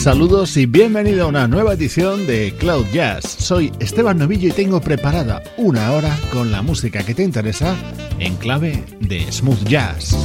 Saludos y bienvenido a una nueva edición de Cloud Jazz. Soy Esteban Novillo y tengo preparada una hora con la música que te interesa en clave de smooth jazz.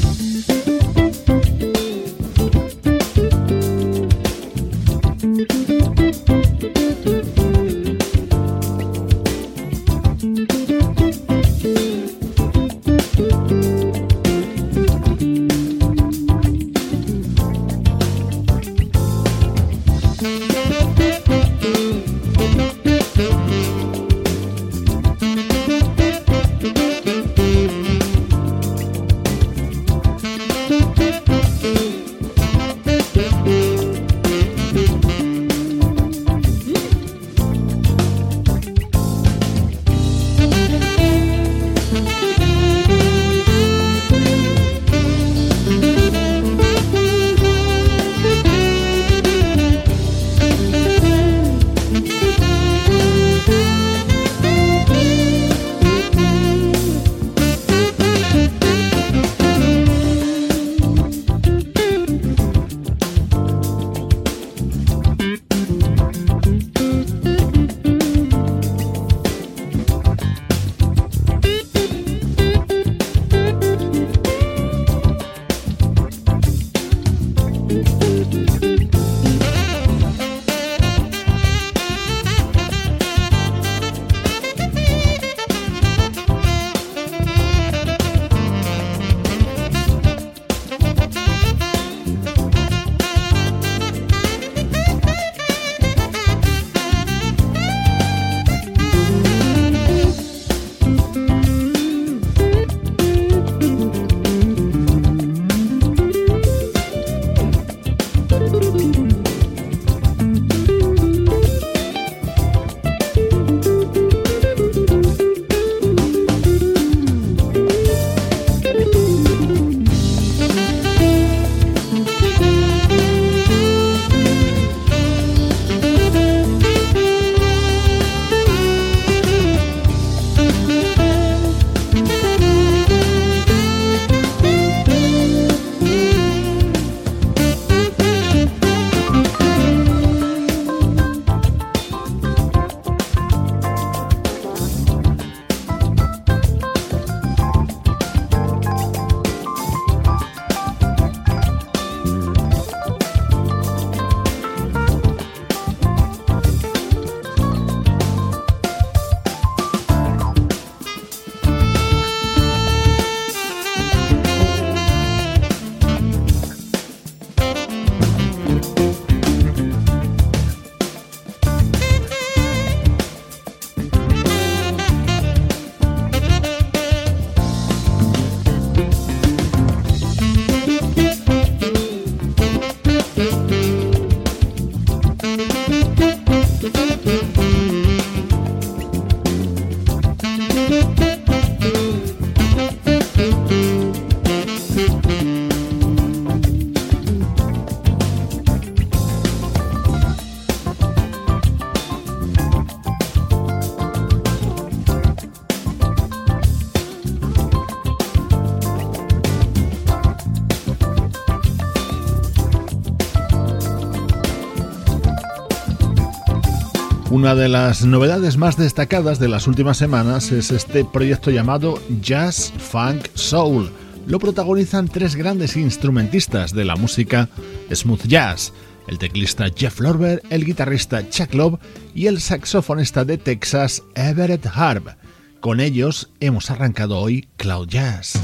Una de las novedades más destacadas de las últimas semanas es este proyecto llamado Jazz Funk Soul, lo protagonizan tres grandes instrumentistas de la música smooth jazz, el teclista Jeff Lorber, el guitarrista Chuck Love y el saxofonista de Texas Everett Harb. Con ellos hemos arrancado hoy Cloud Jazz.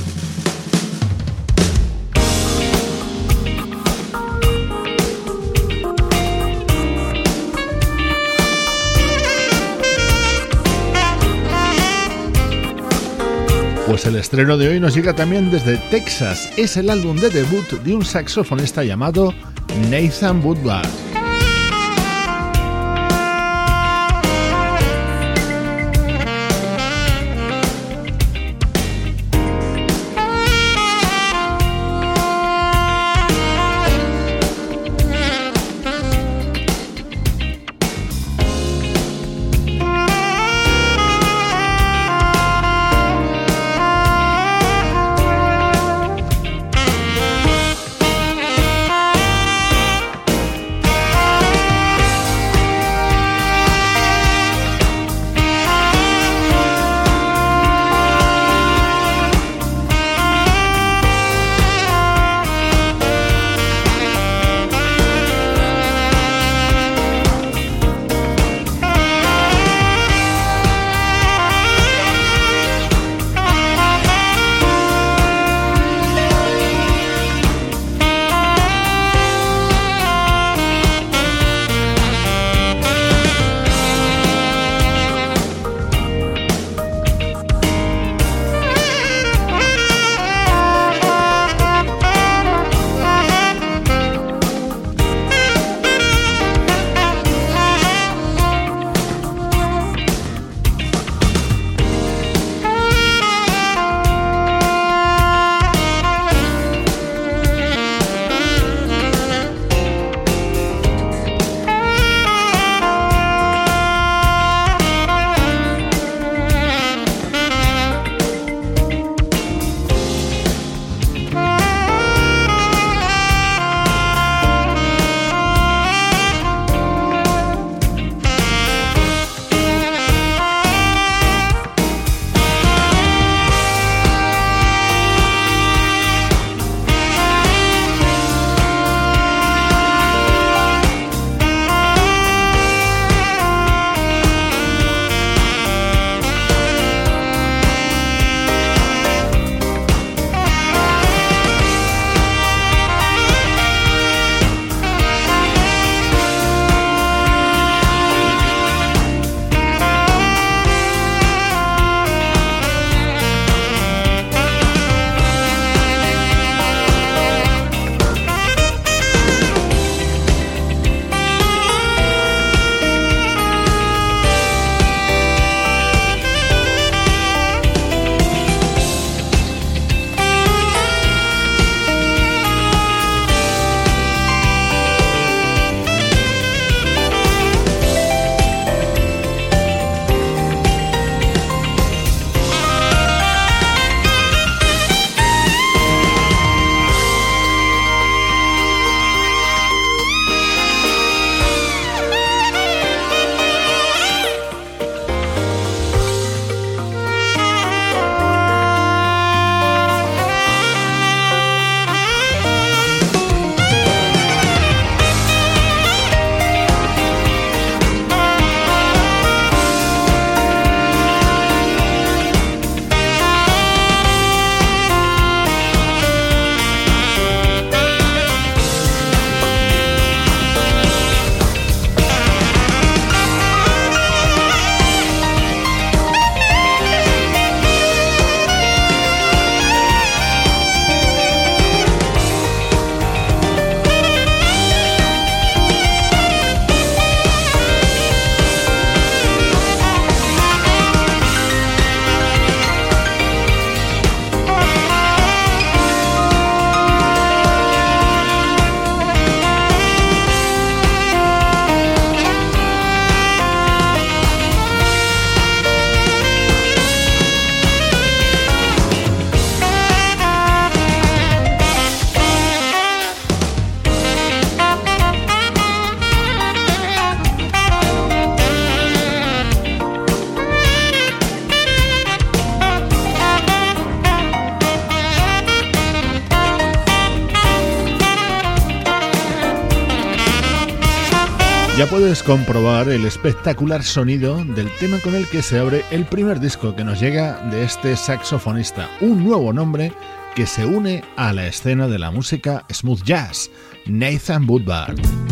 Pues el estreno de hoy nos llega también desde Texas. Es el álbum de debut de un saxofonista llamado Nathan Woodward. Puedes comprobar el espectacular sonido del tema con el que se abre el primer disco que nos llega de este saxofonista, un nuevo nombre que se une a la escena de la música smooth jazz, Nathan Woodward.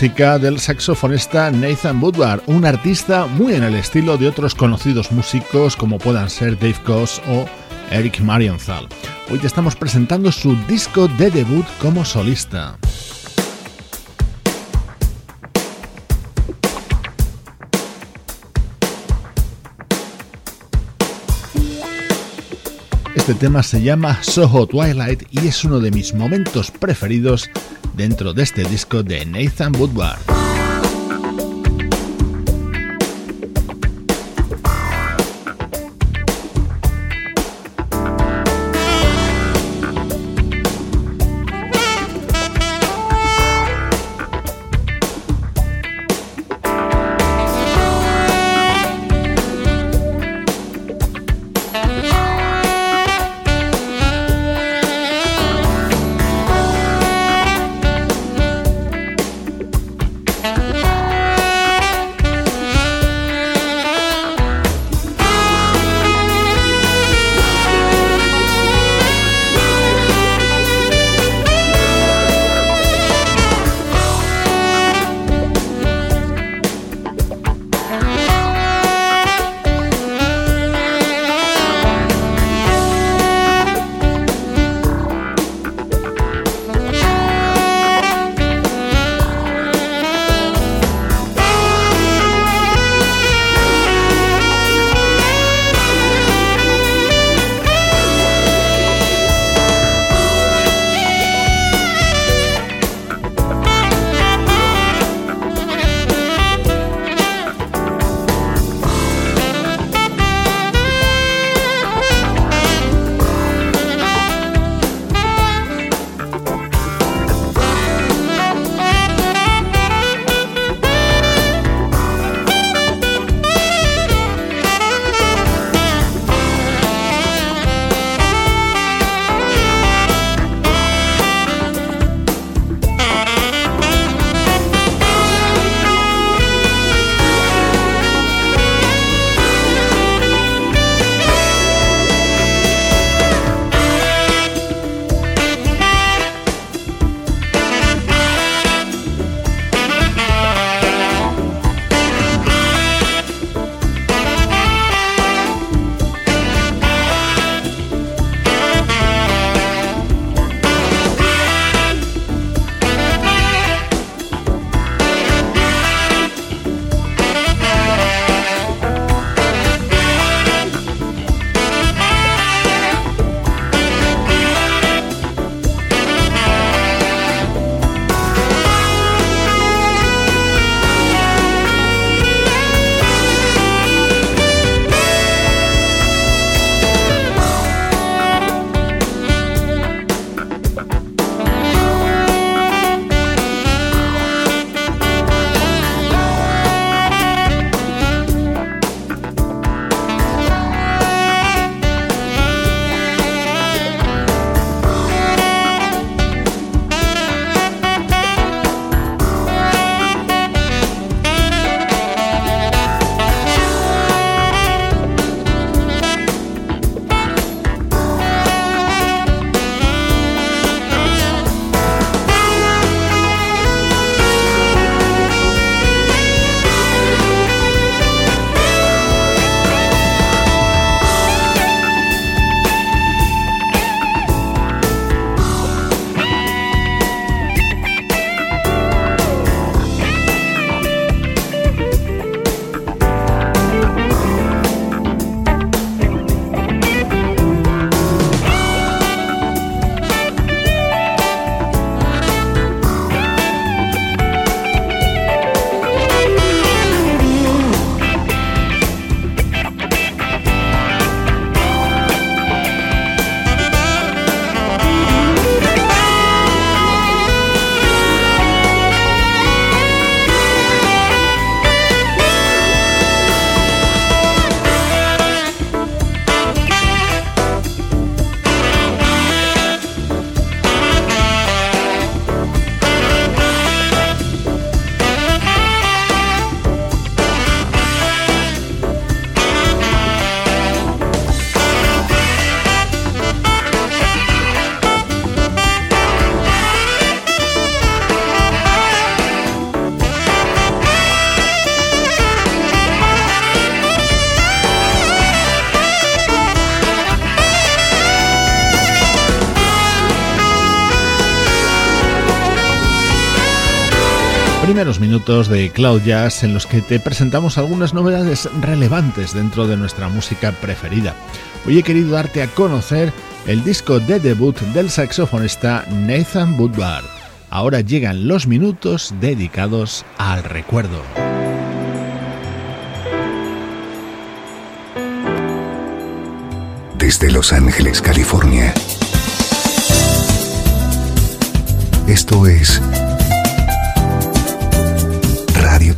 Música del saxofonista Nathan Woodward, un artista muy en el estilo de otros conocidos músicos como puedan ser Dave Koz o Eric Marienthal. Hoy te estamos presentando su disco de debut como solista. Este tema se llama Soho Twilight y es uno de mis momentos preferidos dentro de este disco de Nathan Woodward. Primeros minutos de Cloud Jazz en los que te presentamos algunas novedades relevantes dentro de nuestra música preferida. Hoy he querido darte a conocer el disco de debut del saxofonista Nathan Woodward. Ahora llegan los minutos dedicados al recuerdo. Desde Los Ángeles, California. Esto es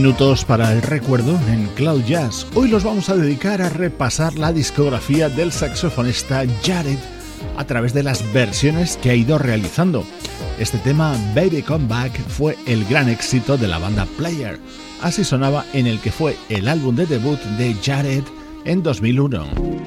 Minutos para el recuerdo en Cloud Jazz. Hoy los vamos a dedicar a repasar la discografía del saxofonista Jared a través de las versiones que ha ido realizando. Este tema, Baby Come Back, fue el gran éxito de la banda Player. Así sonaba en el que fue el álbum de debut de Jared en 2001.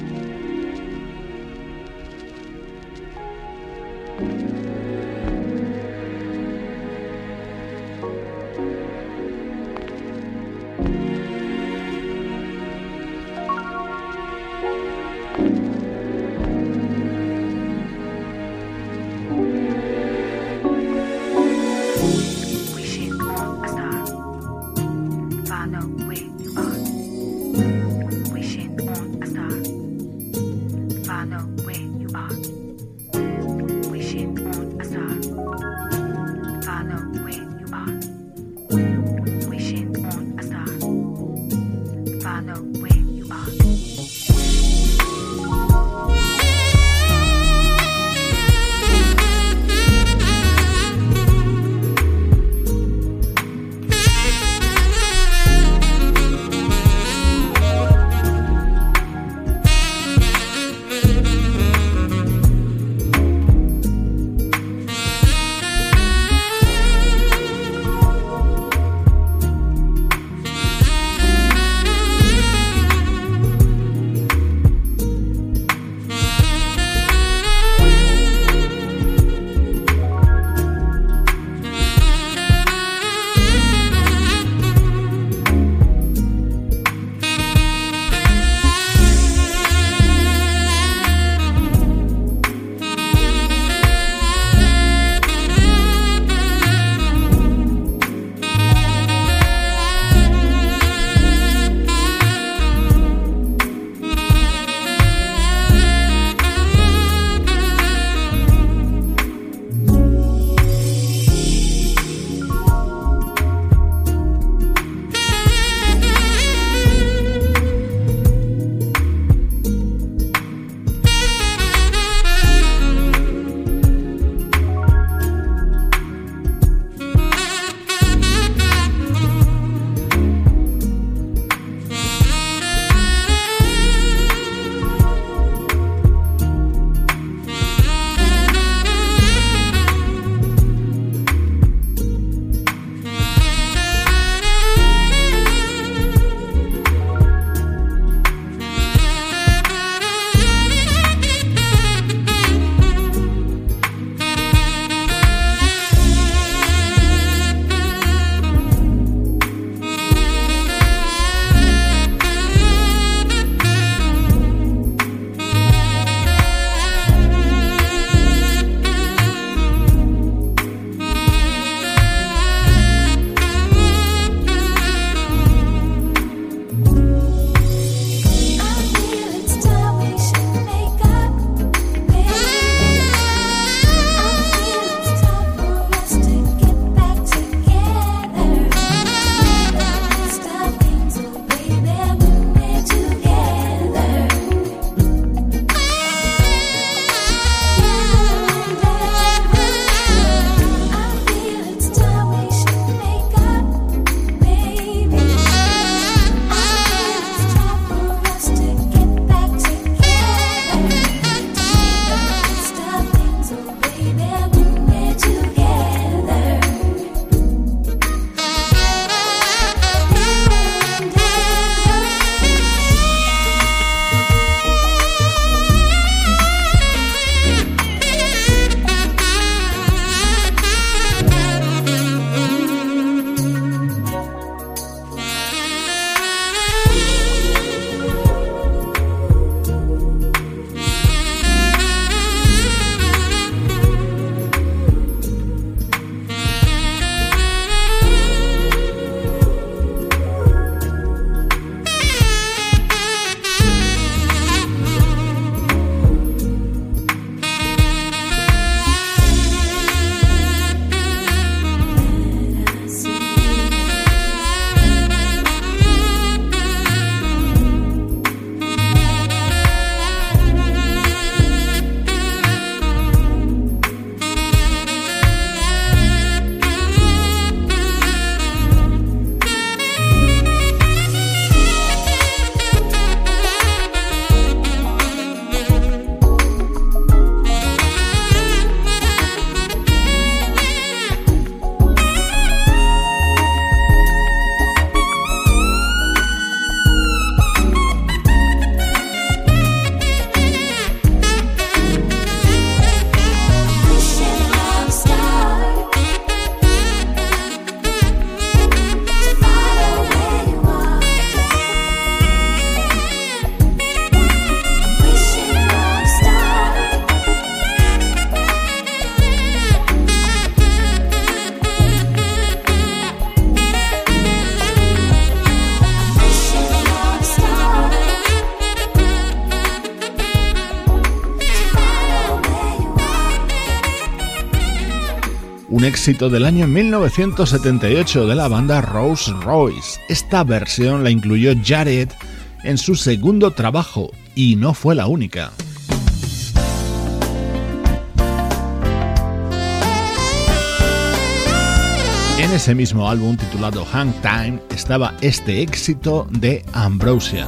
Éxito del año 1978 de la banda Rose Royce. Esta versión la incluyó Jared en su segundo trabajo y no fue la única. En ese mismo álbum titulado Hang Time estaba este éxito de Ambrosia.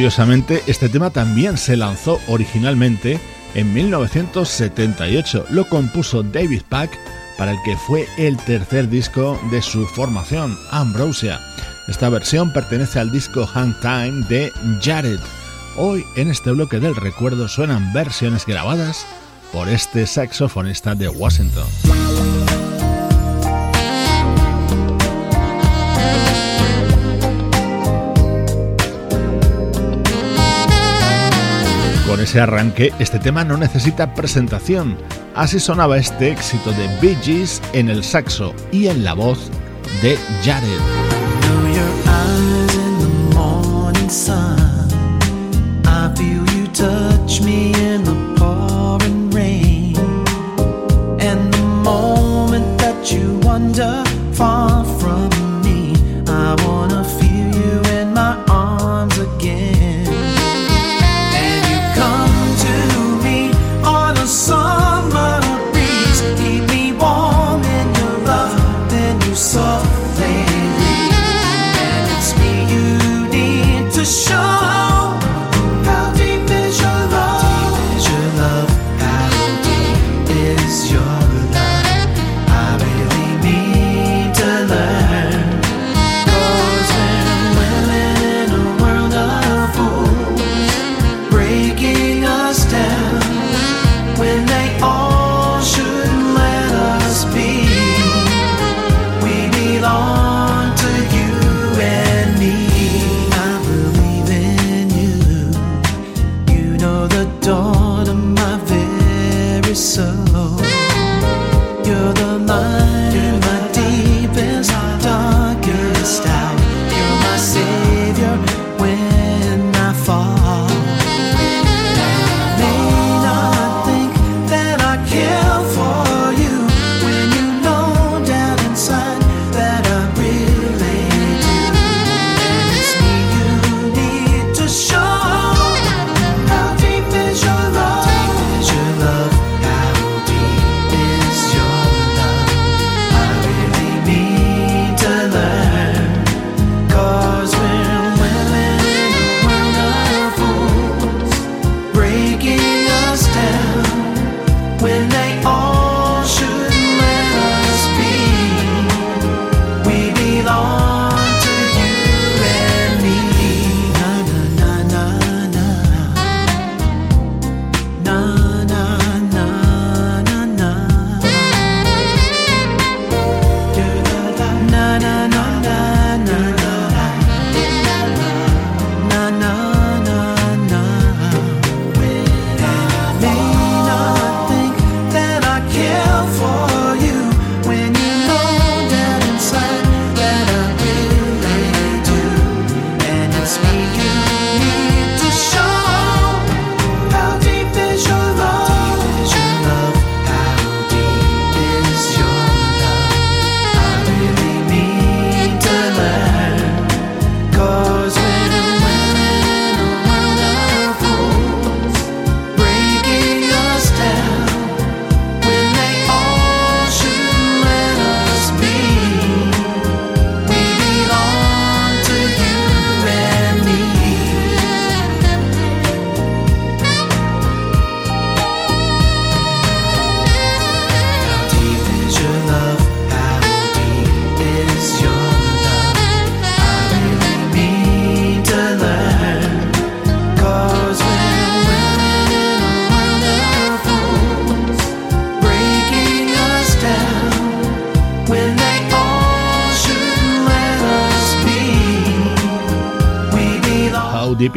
Curiosamente, este tema también se lanzó originalmente en 1978. Lo compuso David Pack para el que fue el tercer disco de su formación, Ambrosia. Esta versión pertenece al disco Hang Time de Jared. Hoy en este bloque del recuerdo suenan versiones grabadas por este saxofonista de Washington. Con ese arranque, este tema no necesita presentación. Así sonaba este éxito de Bee Gees en el saxo y en la voz de Jared.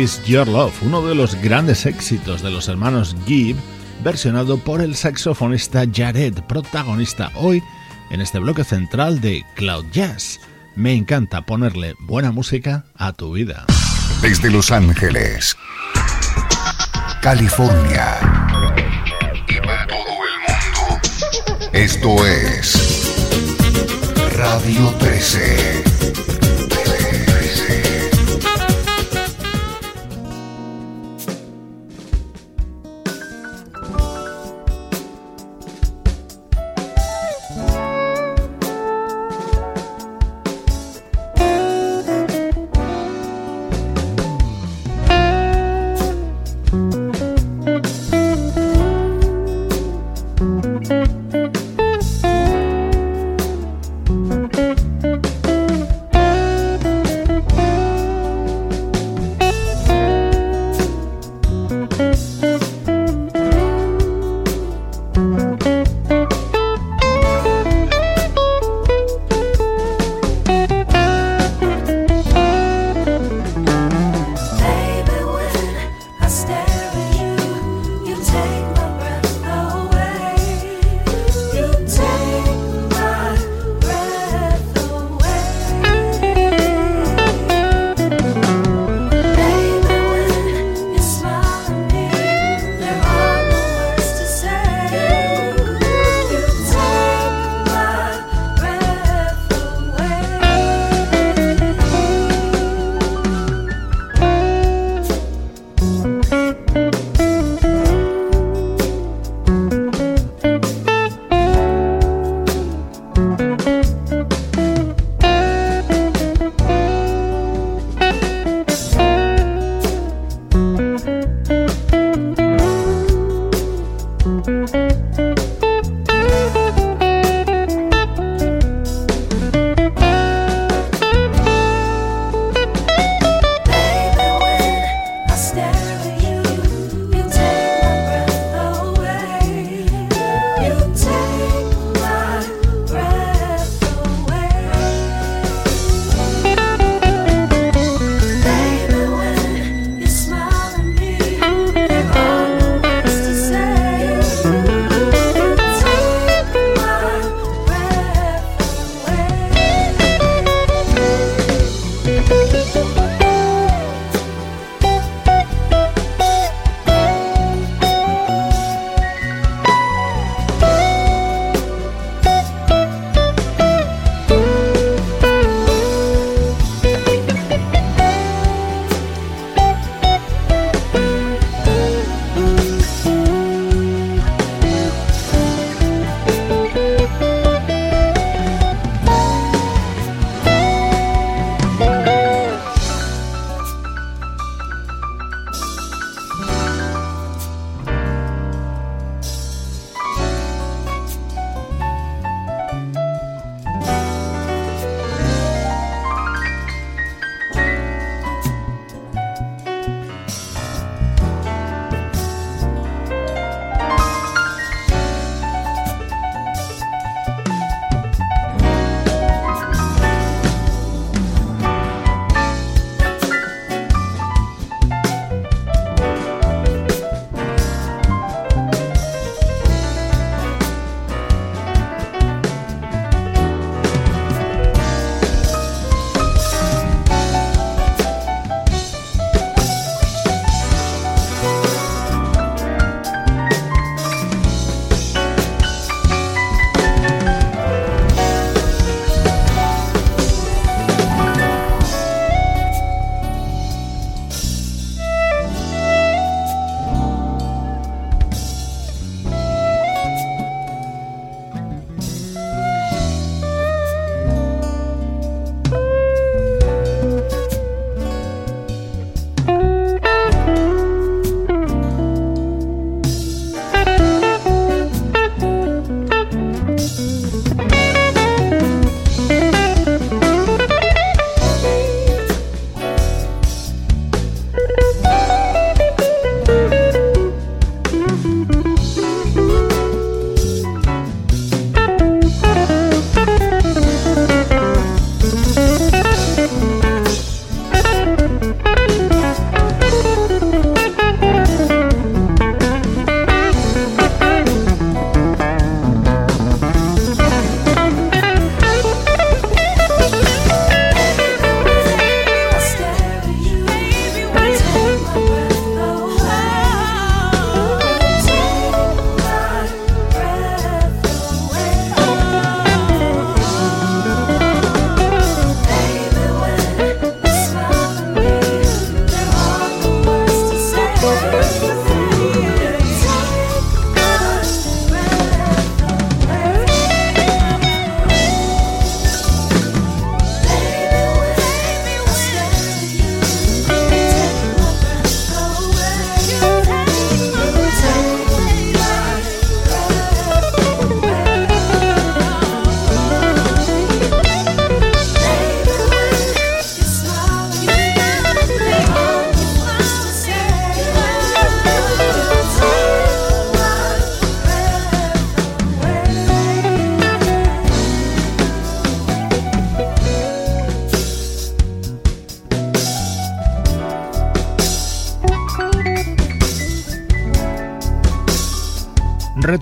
Your Love, uno de los grandes éxitos de los hermanos Gibb, versionado por el saxofonista Jared, protagonista hoy en este bloque central de Cloud Jazz. Me encanta ponerle buena música a tu vida. Desde Los Ángeles, California y para todo el mundo, esto es Radio 13.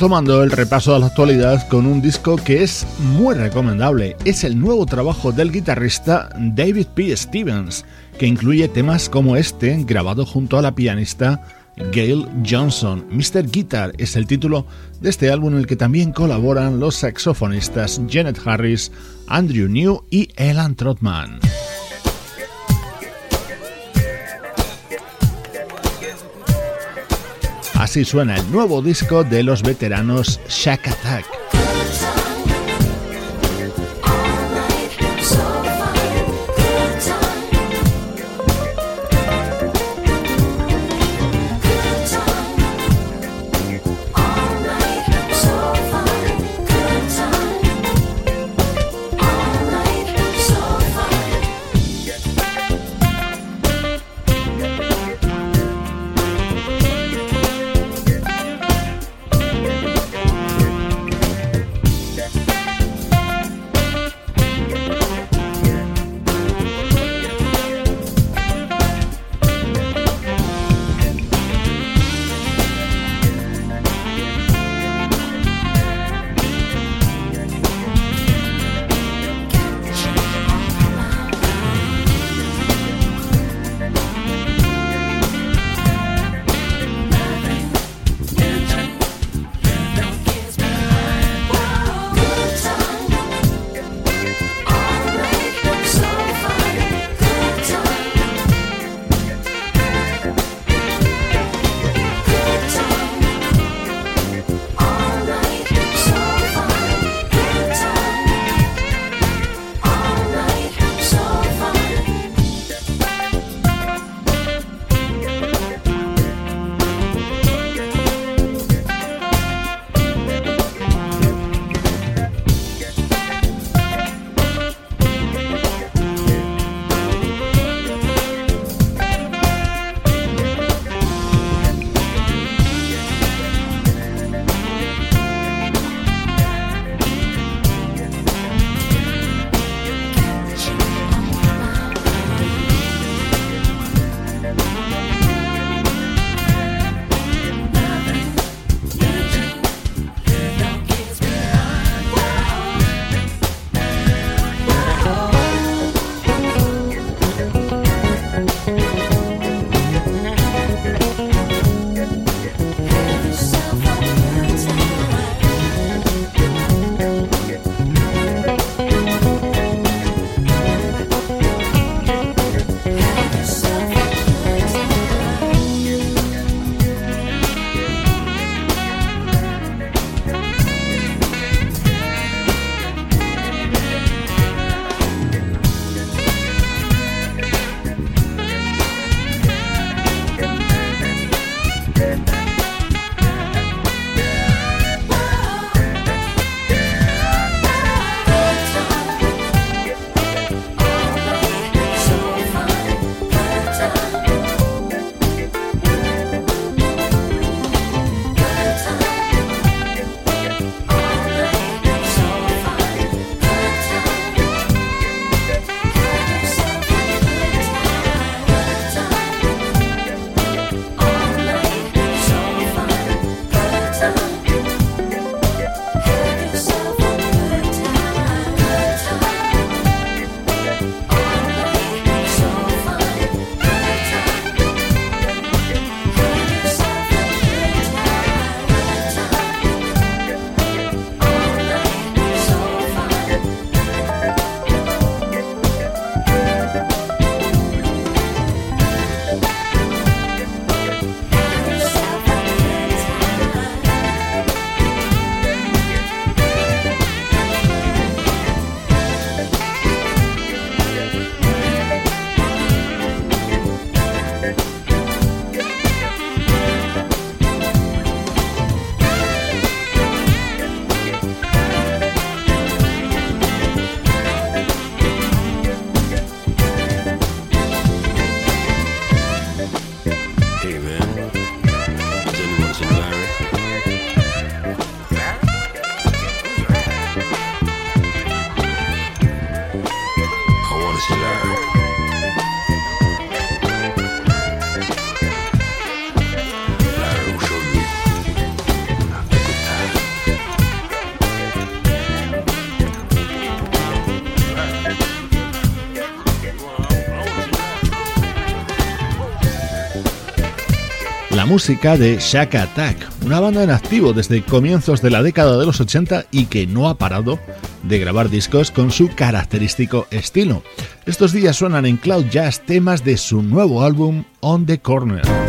Retomando el repaso de la actualidad con un disco que es muy recomendable. Es el nuevo trabajo del guitarrista David P. Stevens, que incluye temas como este, grabado junto a la pianista Gail Johnson. Mr. Guitar es el título de este álbum en el que también colaboran los saxofonistas Janet Harris, Andrew New y Elan Trotman. Así suena el nuevo disco de los veteranos Shack Attack. Música de Shack Attack, una banda en activo desde comienzos de la década de los 80 y que no ha parado de grabar discos con su característico estilo. Estos días suenan en Cloud Jazz temas de su nuevo álbum On the Corner.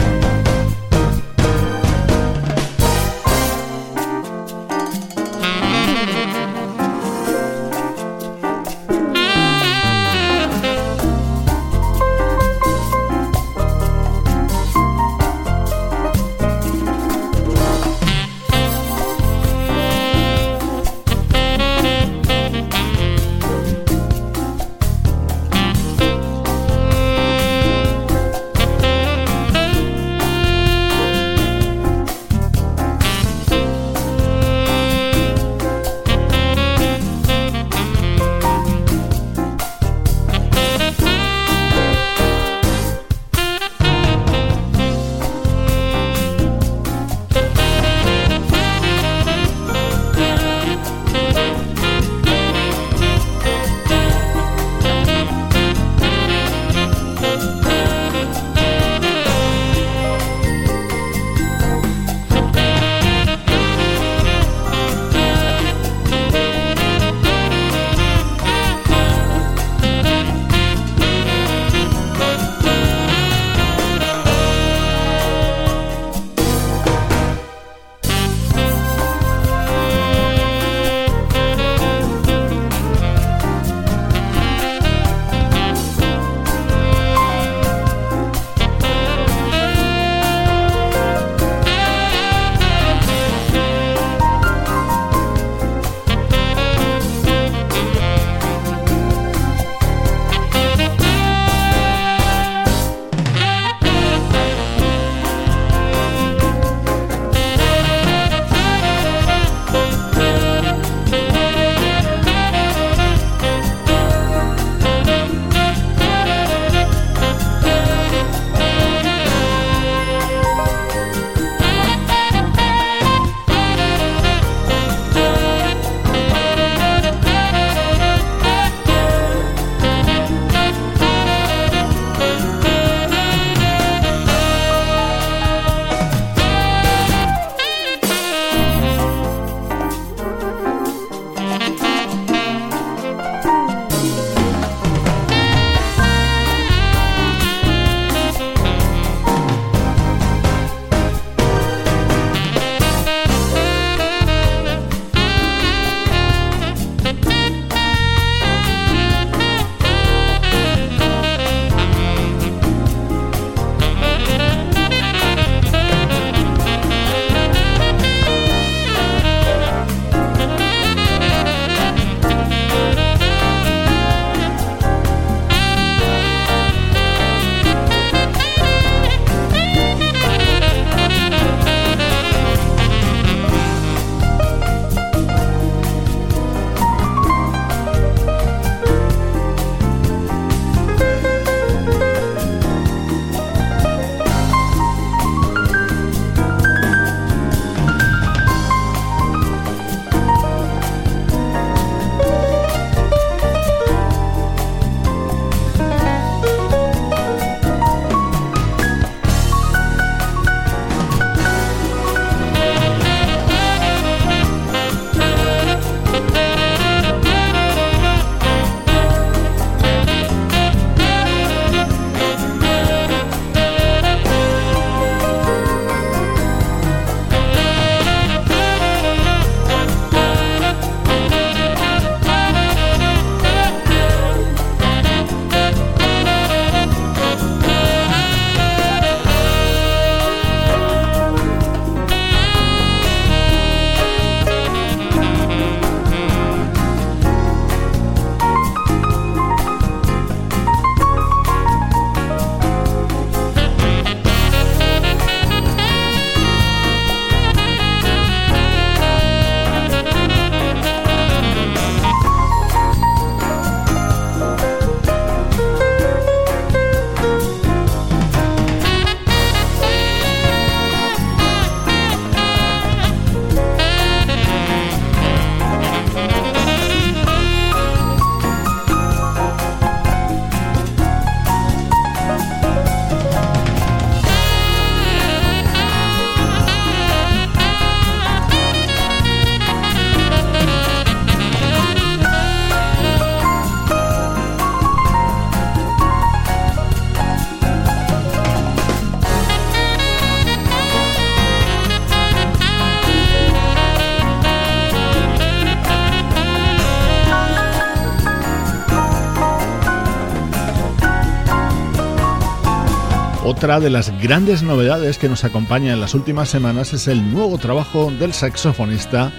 Otra de las grandes novedades que nos acompaña en las últimas semanas es el nuevo trabajo del saxofonista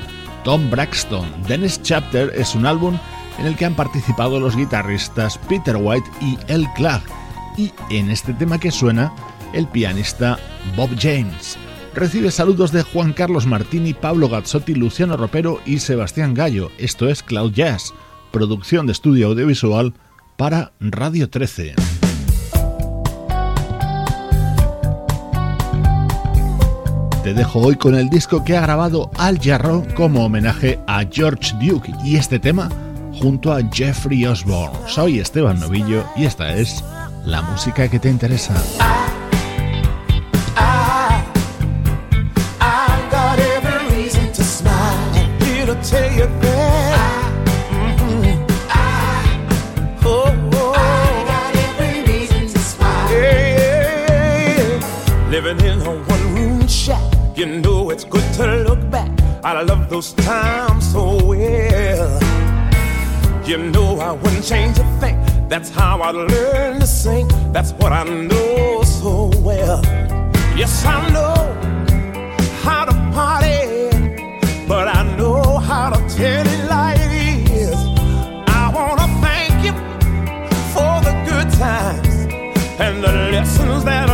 Tom Braxton. Dennis Chapter es un álbum en el que han participado los guitarristas Peter White y El Clark, y en este tema que suena, el pianista Bob James. Recibe saludos de Juan Carlos Martini, Pablo Gazzotti, Luciano Ropero y Sebastián Gallo. Esto es Cloud Jazz, producción de estudio audiovisual para Radio 13. Te dejo hoy con el disco que ha grabado Al Jarro como homenaje a George Duke y este tema junto a Jeffrey Osborne. Soy Esteban Novillo y esta es la música que te interesa. Good to look back. I love those times so well. You know I wouldn't change a thing. That's how I learned to sing. That's what I know so well. Yes, I know how to party, but I know how to tell it like it is. I wanna thank you for the good times and the lessons that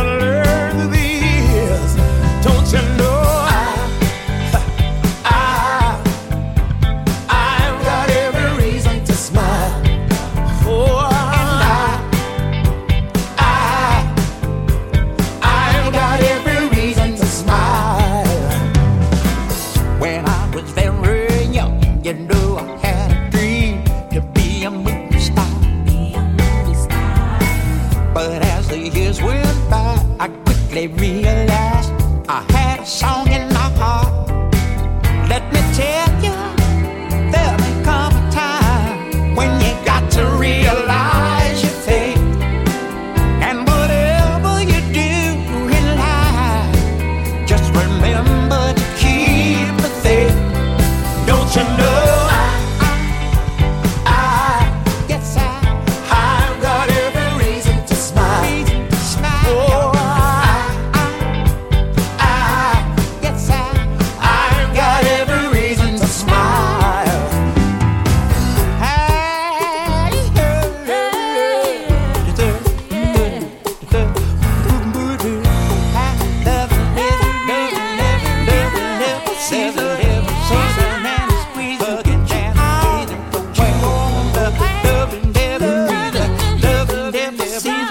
see